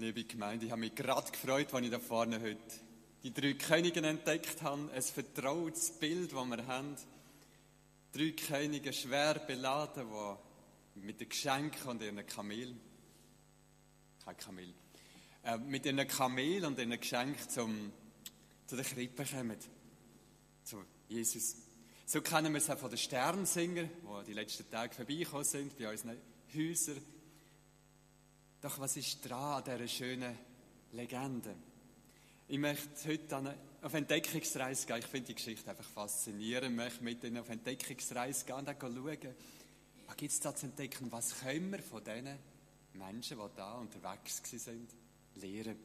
liebe Gemeinde, ich habe mich gerade gefreut, als ich da vorne heute die drei Könige entdeckt habe. Ein vertrautes Bild, das wir haben. Drei Könige schwer beladen, die mit den Geschenken und ihren Kamel, kein Kamel, äh, mit ihren Kamel und ihren Geschenken zum, zu der Krippe kommen. Zu Jesus. So kennen wir es auch von den Sternsingern, die die letzten Tage vorbeigekommen sind, bei unseren Häusern. Doch was ist dran an dieser schönen Legende? Ich möchte heute auf Entdeckungsreise gehen. Ich finde die Geschichte einfach faszinierend. Ich möchte mit ihnen auf Entdeckungsreise gehen und dann schauen, was gibt es da zu entdecken? Was können wir von diesen Menschen, die da unterwegs sind, lernen?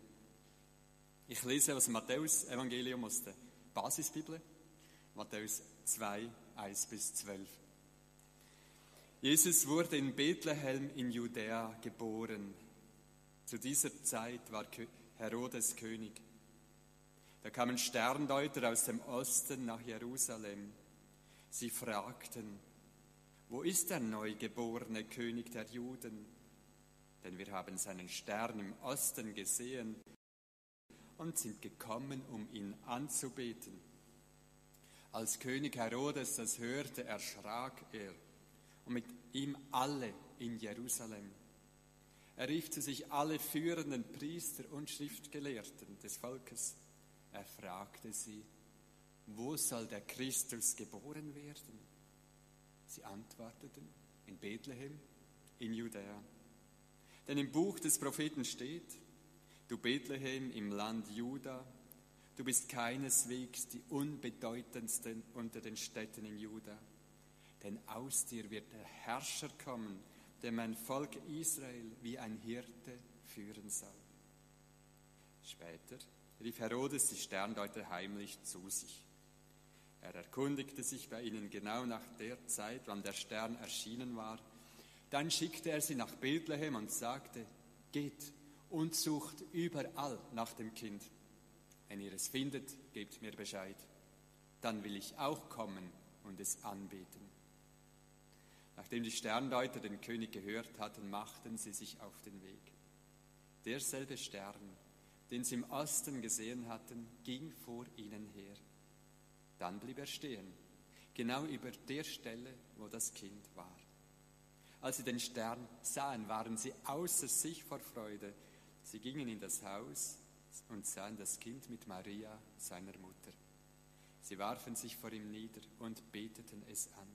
Ich lese aus dem Matthäus-Evangelium, aus der Basisbibel, Matthäus 2, 1 bis 12. Jesus wurde in Bethlehem in Judäa geboren. Zu dieser Zeit war Herodes König. Da kamen Sterndeuter aus dem Osten nach Jerusalem. Sie fragten, wo ist der neugeborene König der Juden? Denn wir haben seinen Stern im Osten gesehen und sind gekommen, um ihn anzubeten. Als König Herodes das hörte, erschrak er und mit ihm alle in Jerusalem. Er rief zu sich alle führenden Priester und Schriftgelehrten des Volkes. Er fragte sie, wo soll der Christus geboren werden? Sie antworteten, in Bethlehem, in Judäa. Denn im Buch des Propheten steht, du Bethlehem im Land Juda, du bist keineswegs die unbedeutendste unter den Städten in Juda, denn aus dir wird der Herrscher kommen, der mein Volk Israel wie ein Hirte führen soll. Später rief Herodes die Sterndeuter heimlich zu sich. Er erkundigte sich bei ihnen genau nach der Zeit, wann der Stern erschienen war. Dann schickte er sie nach Bethlehem und sagte, geht und sucht überall nach dem Kind. Wenn ihr es findet, gebt mir Bescheid. Dann will ich auch kommen und es anbeten. Nachdem die Sterndeuter den König gehört hatten, machten sie sich auf den Weg. Derselbe Stern, den sie im Osten gesehen hatten, ging vor ihnen her. Dann blieb er stehen, genau über der Stelle, wo das Kind war. Als sie den Stern sahen, waren sie außer sich vor Freude. Sie gingen in das Haus und sahen das Kind mit Maria, seiner Mutter. Sie warfen sich vor ihm nieder und beteten es an.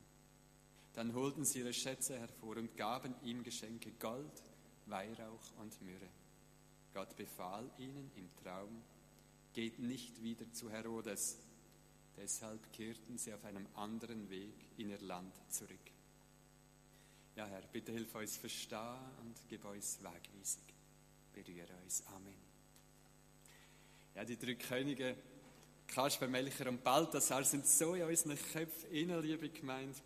Dann holten sie ihre Schätze hervor und gaben ihm Geschenke Gold, Weihrauch und Myrrhe. Gott befahl ihnen im Traum, geht nicht wieder zu Herodes. Deshalb kehrten sie auf einem anderen Weg in ihr Land zurück. Ja, Herr, bitte hilf uns verstehen und gib uns Wegweisung. Berühre uns. Amen. Ja, die drei Könige, Kasper, Melcher und Balthasar, sind so in unseren Köpfen innen, liebe Gemeinde.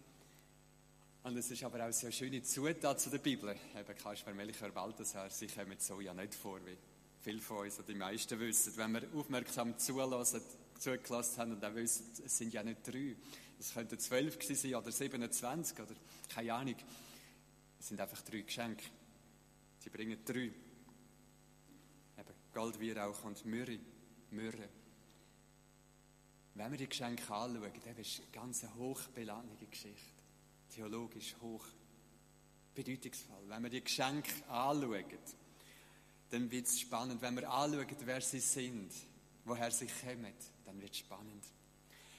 Und es ist aber auch eine schöne Zutat zu der Bibel. Eben Kaspar Melchior Balthasar, sie kommen so ja nicht vor, wie viele von uns oder die meisten wissen. Wenn wir aufmerksam zulassen, zugelassen haben und dann wissen, es sind ja nicht drei. Es könnten zwölf sein oder 27 oder keine Ahnung. Es sind einfach drei Geschenke. Sie bringen drei. Eben Gold, Weihrauch und Myrrhe. Myrrhe. Wenn wir die Geschenke anschauen, dann ist eine ganz hochbeladene Geschichte theologisch hoch bedeutungsvoll. Wenn wir die Geschenke anschauen, dann wird es spannend. Wenn wir anschauen, wer sie sind, woher sie kommen, dann wird es spannend.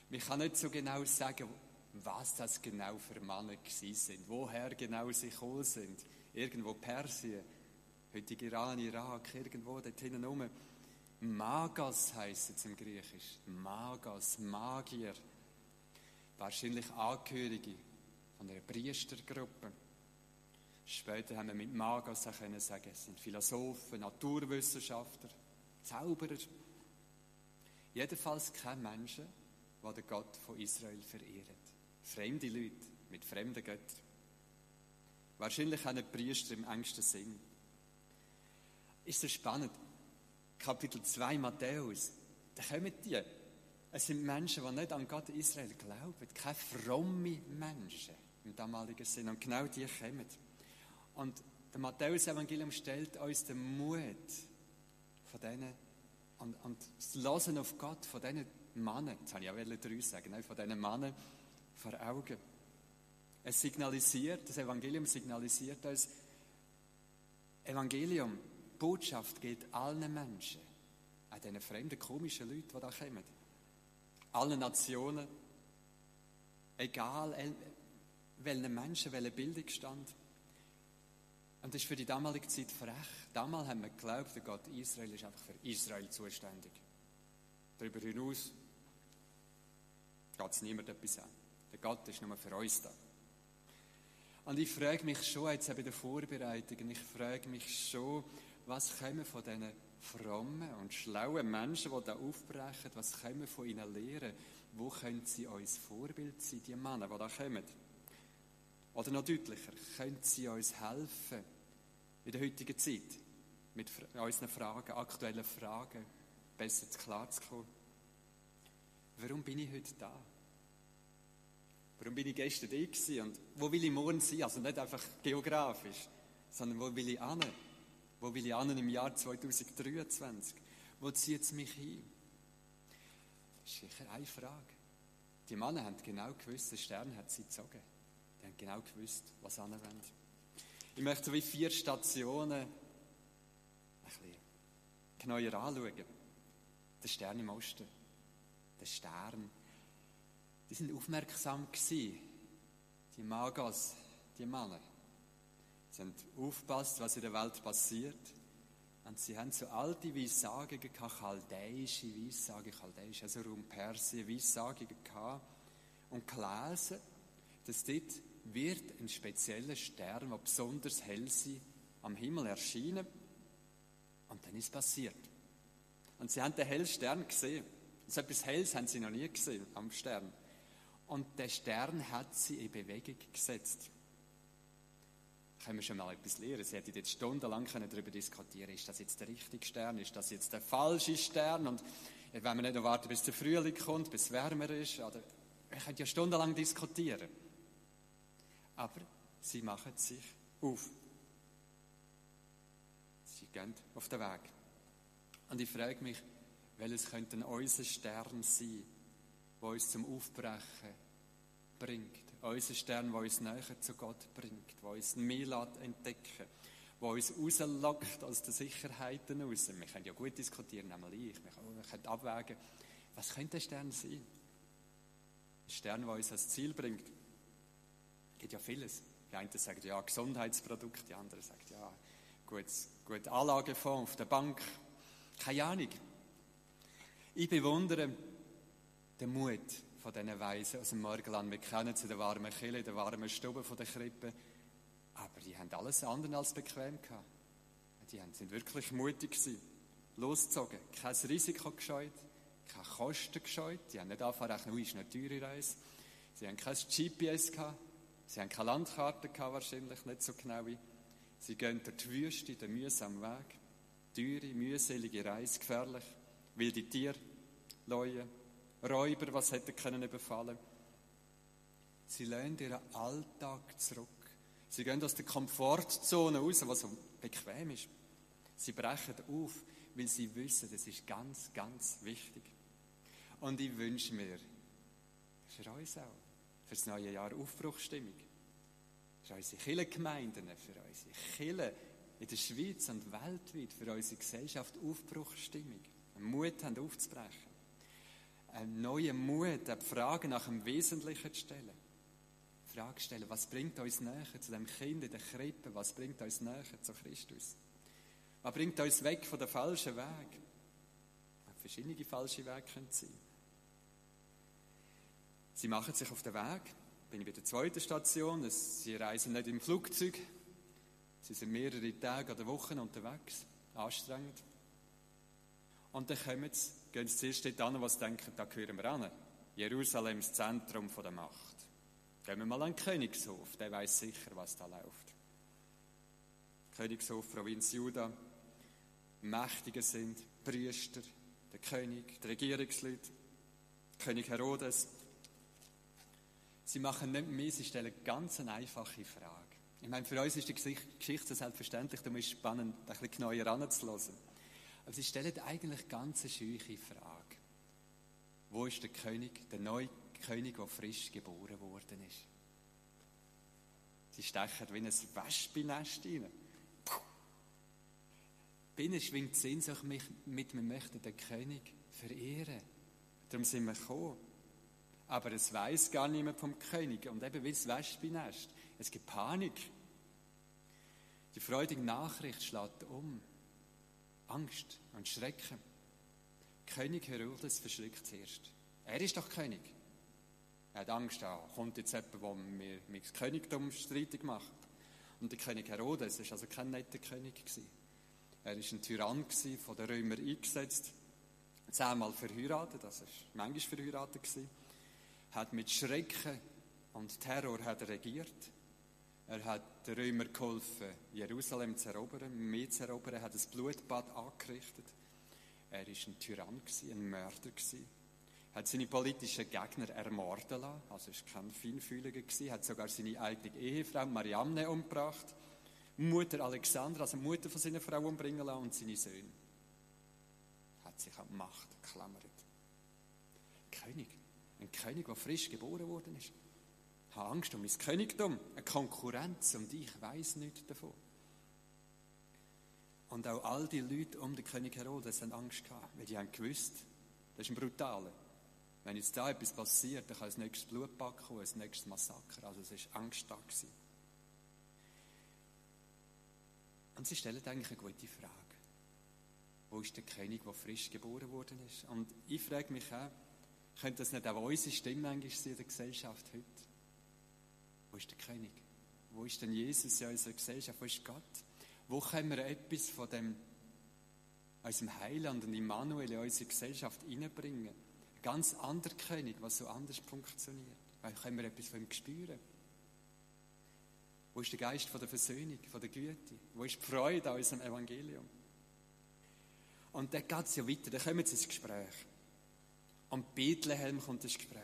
Man kann nicht so genau sagen, was das genau für Männer sind, woher genau sie gekommen sind. Irgendwo Persien, heute Iran, Irak, irgendwo dort hinten rum. Magos heisst es im Griechisch. Magos, Magier. Wahrscheinlich Angehörige von einer Priestergruppe. Später haben wir mit Magos können sagen, es sind Philosophen, Naturwissenschaftler, Zauberer. Jedenfalls keine Menschen, die den Gott von Israel verehren. Fremde Leute mit fremden Göttern. Wahrscheinlich auch Priester im engsten Sinn. Ist so spannend. Kapitel 2 Matthäus, da kommen die. Es sind Menschen, die nicht an Gott Israel glauben. Keine fromme Menschen im damaligen Sinn. Und genau die kommen. Und der Matthäus-Evangelium stellt uns den Mut von denen, und, und das Hören auf Gott von diesen Männern, jetzt habe ich auch drei sagen, nein, von diesen Männern vor Augen. Es signalisiert, das Evangelium signalisiert uns, Evangelium, Botschaft gilt allen Menschen, auch diesen fremden, komischen Leuten, die da kommen. Allen Nationen, egal welchen Menschen, welchen Bildungsstand. Und das ist für die damalige Zeit frech. Damals haben wir geglaubt, der Gott Israel ist einfach für Israel zuständig. Darüber hinaus geht es niemand etwas an. Der Gott ist nur für uns da. Und ich frage mich schon, jetzt bei der Vorbereitung, ich frage mich schon, was kommen von diesen frommen und schlauen Menschen, die da aufbrechen, was können wir von ihnen lernen? Wo können sie uns Vorbild sein, die Männer, die da kommen? Oder noch deutlicher, können sie uns helfen, in der heutigen Zeit, mit unseren Fragen, aktuellen Fragen, besser klarzukommen? Warum bin ich heute da? Warum bin ich gestern da gewesen? Und wo will ich morgen sein? Also nicht einfach geografisch, sondern wo will ich hin? Wo will ich hin im Jahr 2023? Wo zieht es mich hin? Das ist sicher eine Frage. Die Männer haben genau gewusst, der Stern hat sie gezogen. Die haben genau gewusst, was sie wollen. Ich möchte so wie vier Stationen ein bisschen genauer anschauen. Der Stern im Osten. Der Stern die sind aufmerksam gewesen, die Magos, die Männer. Sie haben aufgepasst, was in der Welt passiert. Und sie haben so alte Weissagungen gehabt, chaldäische Weissagungen, chaldäische, also Raum Persien, Weissagungen gehabt. Und gelesen, dass dort wird ein spezieller Stern, der besonders hell ist, am Himmel erscheinen. Und dann ist passiert. Und sie haben den hellen Stern gesehen. So etwas Helles haben sie noch nie gesehen am Stern. Und der Stern hat sie in Bewegung gesetzt. Können wir schon mal etwas lernen? Sie hätte jetzt stundenlang darüber diskutieren ist das jetzt der richtige Stern, ist das jetzt der falsche Stern? Und wenn wir nicht noch warten, bis der Frühling kommt, bis es wärmer ist, oder wir können ja stundenlang diskutieren. Aber sie machen sich auf. Sie gehen auf den Weg. Und ich frage mich, welches könnte unser Stern sein, der uns zum Aufbrechen bringt. Unser Stern, der uns näher zu Gott bringt, der uns mehr entdecken der uns rauslockt aus den Sicherheiten raus. Wir können ja gut diskutieren, einmal ich. Wir können abwägen, was könnte der Stern sein? Ein Stern, der uns ans Ziel bringt. Es gibt ja vieles. Die einen sagen ja Gesundheitsprodukt, die anderen sagen ja gut, gut Anlagefonds auf der Bank. Keine Ahnung. Ich bewundere den Mut von diesen Weisen aus dem Morgenland. Wir kennen sie, den warmen Kille, den warmen Stube von der Krippe. Aber die haben alles andere als bequem gehabt. Die sind wirklich mutig gewesen. Losgezogen. Kein Risiko gescheut. Keine Kosten gescheut. Die haben nicht angefangen, rechnen, ist eine teure Reise. Sie haben kein GPS gehabt. Sie haben keine Landkarte gehabt, wahrscheinlich nicht so genau. Sie gehen durch die Wüste, den mühsamen Weg. Teure, mühselige Reise, gefährlich. Wilde Tiere, Leute, Räuber, was hätte können überfallen. Sie lehnen ihren Alltag zurück. Sie gehen aus der Komfortzone raus, was so bequem ist. Sie brechen auf, weil sie wissen, das ist ganz, ganz wichtig. Und ich wünsche mir, für uns auch, für das neue Jahr Aufbruchstimmung. Für unsere Kirchengemeinden, für unsere Kirchen in der Schweiz und weltweit, für unsere Gesellschaft Aufbruchstimmung. Mut haben aufzubrechen einen neuen Mut, eine Frage nach dem Wesentlichen zu stellen. Die Frage stellen, was bringt uns näher zu dem Kind in der Krippe? Was bringt uns näher zu Christus? Was bringt uns weg von dem falschen Weg? Verschiedene falsche Wege können sein. Sie machen sich auf den Weg. Bin ich bei der zweiten Station. Sie reisen nicht im Flugzeug. Sie sind mehrere Tage oder Wochen unterwegs. Anstrengend. Und dann kommen sie gehen sie zuerst dort an, was denken, da gehören wir an. Jerusalem ist das Zentrum der Macht. Gehen wir mal an den Königshof, der weiß sicher, was da läuft. Königshof, Provinz Juda, Mächtige sind, Priester, der König, die Regierungsleute, König Herodes. Sie machen nicht mehr, sie stellen ganz eine einfache Frage. Ich meine, für uns ist die Geschichte selbstverständlich, darum ist es spannend, ein bisschen genauer anzuhören. Aber sie stellen eigentlich ganz eine scheuche Frage. Wo ist der König, der neue König, der frisch geboren worden ist? Sie stechen wie ein Wespennest rein. Binnen schwingt die Sehnsucht mit, wir möchten den König verehren. Darum sind wir gekommen. Aber es weiß gar niemand vom König. Und eben wie das Wespennest. Es gibt Panik. Die freudige Nachricht schlägt um. Angst und Schrecken. König Herodes verschrickt zuerst. Er ist doch König. Er hat Angst, da kommt jetzt jemand, der mir, mir das Königtum streitig macht. Und der König Herodes war also kein netter König. Gewesen. Er war ein Tyrann, gewesen, von den Römern eingesetzt, zehnmal verheiratet, also war manchmal verheiratet. Gewesen. Hat mit Schrecken und Terror hat er regiert. Er hat den Römern geholfen, Jerusalem zu erobern, mehr zu erobern, hat ein Blutbad angerichtet. Er war ein Tyrann, ein Mörder. Er hat seine politischen Gegner ermorden lassen, also war kein Feinfühliger, Er hat sogar seine eigene Ehefrau Mariamne umgebracht, Mutter Alexandra, also Mutter von seiner Frau umbringen lassen und seine Söhne. Er Hat sich an die Macht geklammert. König, ein König, der frisch geboren worden ist. Ich habe Angst um mein Königtum, eine Konkurrenz und ich weiß nichts davon. Und auch all die Leute um den König Herodes haben Angst gehabt, weil die haben gewusst, das ist ein brutaler. Wenn jetzt da etwas passiert, dann kann das nächste Blutbad kommen, das nächste Massaker. Also es war Angst da. Gewesen. Und sie stellen eigentlich eine gute Frage. Wo ist der König, der frisch geboren worden ist? Und ich frage mich auch, könnte das nicht auch unsere Stimme eigentlich sein in der Gesellschaft heute? Wo ist der König? Wo ist denn Jesus in unserer Gesellschaft? Wo ist Gott? Wo können wir etwas von dem, unserem Heiland und Immanuel in unsere Gesellschaft hineinbringen? Ein ganz anderer König, was so anders funktioniert. Weil können wir etwas von ihm spüren? Wo ist der Geist von der Versöhnung, von der Güte? Wo ist die Freude an unserem Evangelium? Und dann geht es ja weiter, dann kommen wir ins Gespräch. Und Bethlehem kommt ins Gespräch.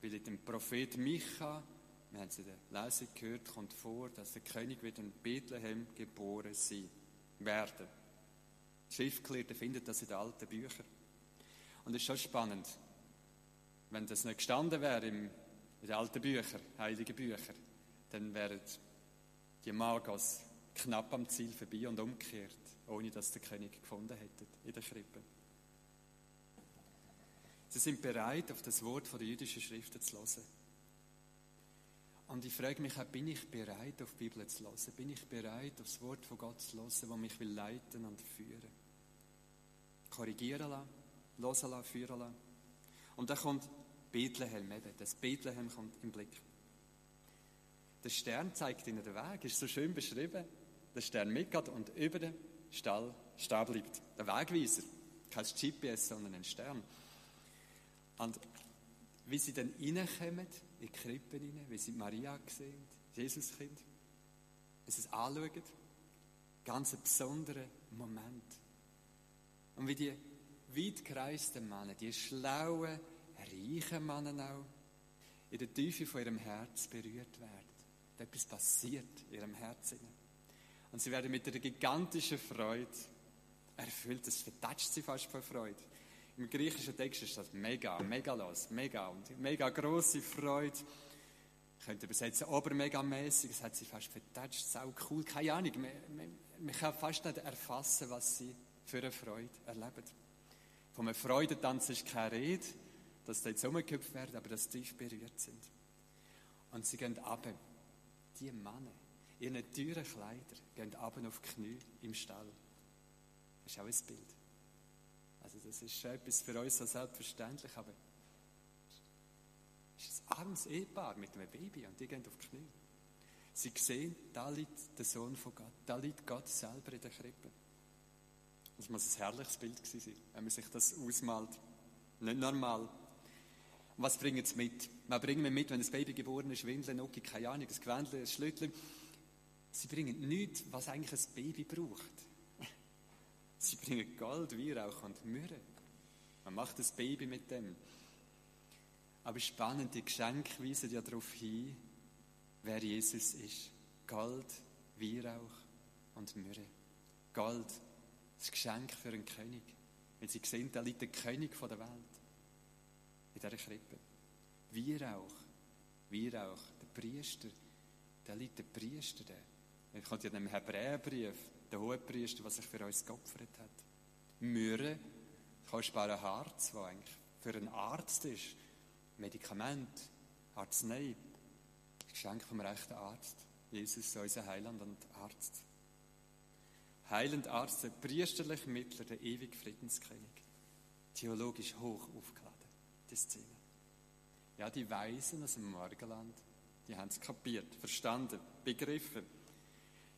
Weil in dem Prophet Micha wir haben es in der Lesung gehört, kommt vor, dass der König wird in Bethlehem geboren sein werden. Die Schriftgelehrten finden das in den alten Büchern. Und es ist schon spannend, wenn das nicht gestanden wäre in den alten Büchern, heiligen Büchern, dann wären die Magos knapp am Ziel vorbei und umgekehrt, ohne dass der König gefunden hätte in der Krippe. Sie sind bereit, auf das Wort der jüdischen Schriften zu hören. Und ich frage mich auch, bin ich bereit, auf die Bibel zu hören? Bin ich bereit, auf das Wort von Gott zu hören, das mich will leiten und führen? Korrigieren lassen, hören lassen, führen lassen. Und dann kommt Bethlehem eben. Das Bethlehem kommt im Blick. Der Stern zeigt ihnen den Weg, ist so schön beschrieben. Der Stern mitgeht und über dem Stall stehen bleibt. Der Wegweiser. Kein GPS, sondern ein Stern. Und wie sie dann reinkommen, in die Krippe rein, wie sie Maria sehen, Jesuskind, es anschauen, ganz ein besonderer Moment. Und wie die weit gereisten Männer, die schlauen, reichen Männer auch, in der Tiefe von ihrem Herz berührt werden. Etwas passiert in ihrem Herzen. Und sie werden mit einer gigantischen Freude erfüllt. Das vertatscht sie fast vor Freude. Im griechischen Text ist das mega, megalos, mega und mega große Freude. Ich könnte übersetzen, obermegamäßig, es hat sie fast vertatscht, sau cool, keine Ahnung. Man, kann fast nicht erfassen, was sie für eine Freude erleben. Von einem Freudentanz ist keine Rede, dass sie jetzt umgekippt werden, aber dass sie tief berührt sind. Und sie gehen ab, die Männer, in ihren teuren Kleider, gehen ab auf die Knie im Stall. Das ist auch ein Bild. Also das ist schon etwas für uns so selbstverständlich, aber es ist ein armes Ehepaar mit einem Baby und die gehen auf die Knie. Sie sehen, da liegt der Sohn von Gott, da liegt Gott selber in der Krippe. Das muss ein herrliches Bild gewesen sein, wenn man sich das ausmalt. Nicht normal. Und was bringen sie mit? Was bringen wir mit, wenn das Baby geboren ist, Windeln, Nuki, keine Ahnung, ein Gewändchen, ein Schlüttel. Sie bringen nichts, was eigentlich ein Baby braucht. Sie bringen Gold, Weihrauch und Myrrhe. Man macht das Baby mit dem. Aber spannend, die Geschenke weisen ja darauf hin, wer Jesus ist. Gold, Weihrauch und Myrrhe. Gold, Das Geschenk für einen König. Wenn sie sehen, da liegt der König der Welt. In dieser Krippe. Wir auch. Wir auch. Der Priester. Da liegt der Priester. Der. kommt ja in dem Hebräerbrief, der Hohepriester, was sich für uns geopfert hat. Myrrhe, kostbarer Harz, der eigentlich für einen Arzt ist. Medikament, Arznei. Geschenk vom rechten Arzt. Jesus, unser Heiland und Arzt. Heilend Arzt, der priesterliche Mittler, der ewige Friedenskönig. Theologisch hoch aufgeladen, die Szene. Ja, die Weisen aus dem Morgenland, die haben es kapiert, verstanden, begriffen.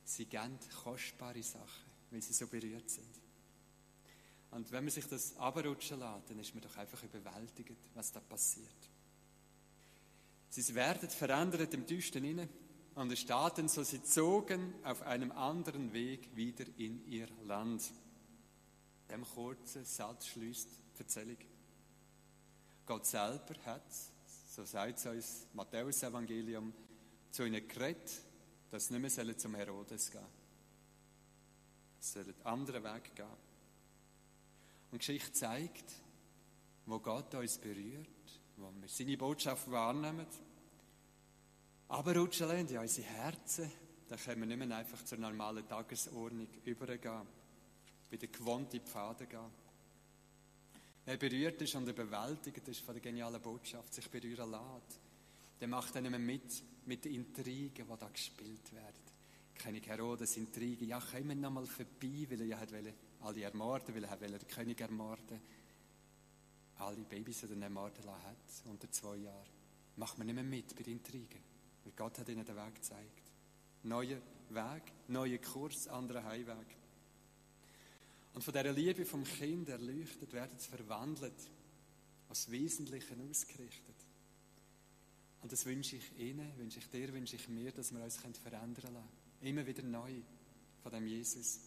Sie geben kostbare Sachen, weil sie so berührt sind. Und wenn man sich das abrutschen lässt, dann ist man doch einfach überwältigt, was da passiert. Sie werden verändert im Düsten inne und es Staaten, so sie zogen auf einem anderen Weg wieder in ihr Land. Dem kurzen Satz schließt die Erzählung. Gott selber hat, so sagt es uns Matthäus Evangelium, zu ihnen geredet, dass sie nicht mehr zum Herodes gehen sollen. Sie sollen einen anderen Weg gehen. Und die Geschichte zeigt, wo Gott uns berührt, wo wir seine Botschaft wahrnehmen, aber rutschen in unsere Herzen, dann können wir nicht mehr einfach zur normalen Tagesordnung übergehen, bei den gewohnten Pfaden gehen. Wer berührt ist und überwältigt ist von der genialen Botschaft, sich berühren lässt, der macht dann nicht mehr mit, mit den Intrigen, die da gespielt werden. König Herodes Intrigen, ja, kommen wir nochmal vorbei, weil er ja alle ermorden, weil er den König ermorden alle Babys die er ermorden lassen hat, unter zwei Jahren. Macht man nicht mehr mit bei den Intrigen. Weil Gott hat ihnen den Weg gezeigt. Neuer Weg, neuer Kurs, anderer Heimweg. Und von dieser Liebe vom Kind erleuchtet werden sie verwandelt, als Wesentlichen ausgerichtet. Und das wünsche ich Ihnen, wünsche ich dir, wünsche ich mir, dass wir uns verändern können. Immer wieder neu von dem Jesus.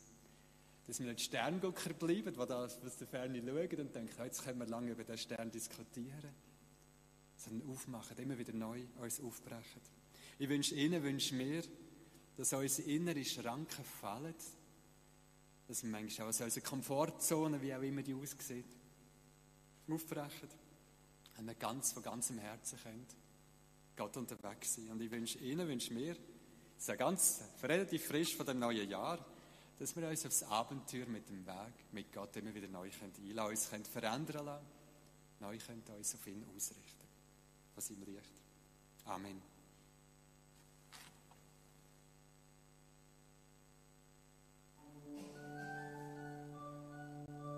Dass wir nicht Sterngucker bleiben, die das, was der Ferne schauen und denken, jetzt können wir lange über den Stern diskutieren. Sondern aufmachen, immer wieder neu uns aufbrechen. Ich wünsche Ihnen, wünsche mir, dass unsere inneren Schranken fallen, dass wir manchmal aus unserer Komfortzone, wie auch immer die aussieht, aufbrechen und wir ganz von ganzem Herzen können Gott unterwegs sein. Und ich wünsche Ihnen, wünsche mir, es ist ja ganz relativ frisch von dem neuen Jahr, dass wir uns aufs Abenteuer mit dem Weg, mit Gott immer wieder neu können, uns können verändern lassen, neu können uns auf ihn ausrichten, was ihm liegt. Amen.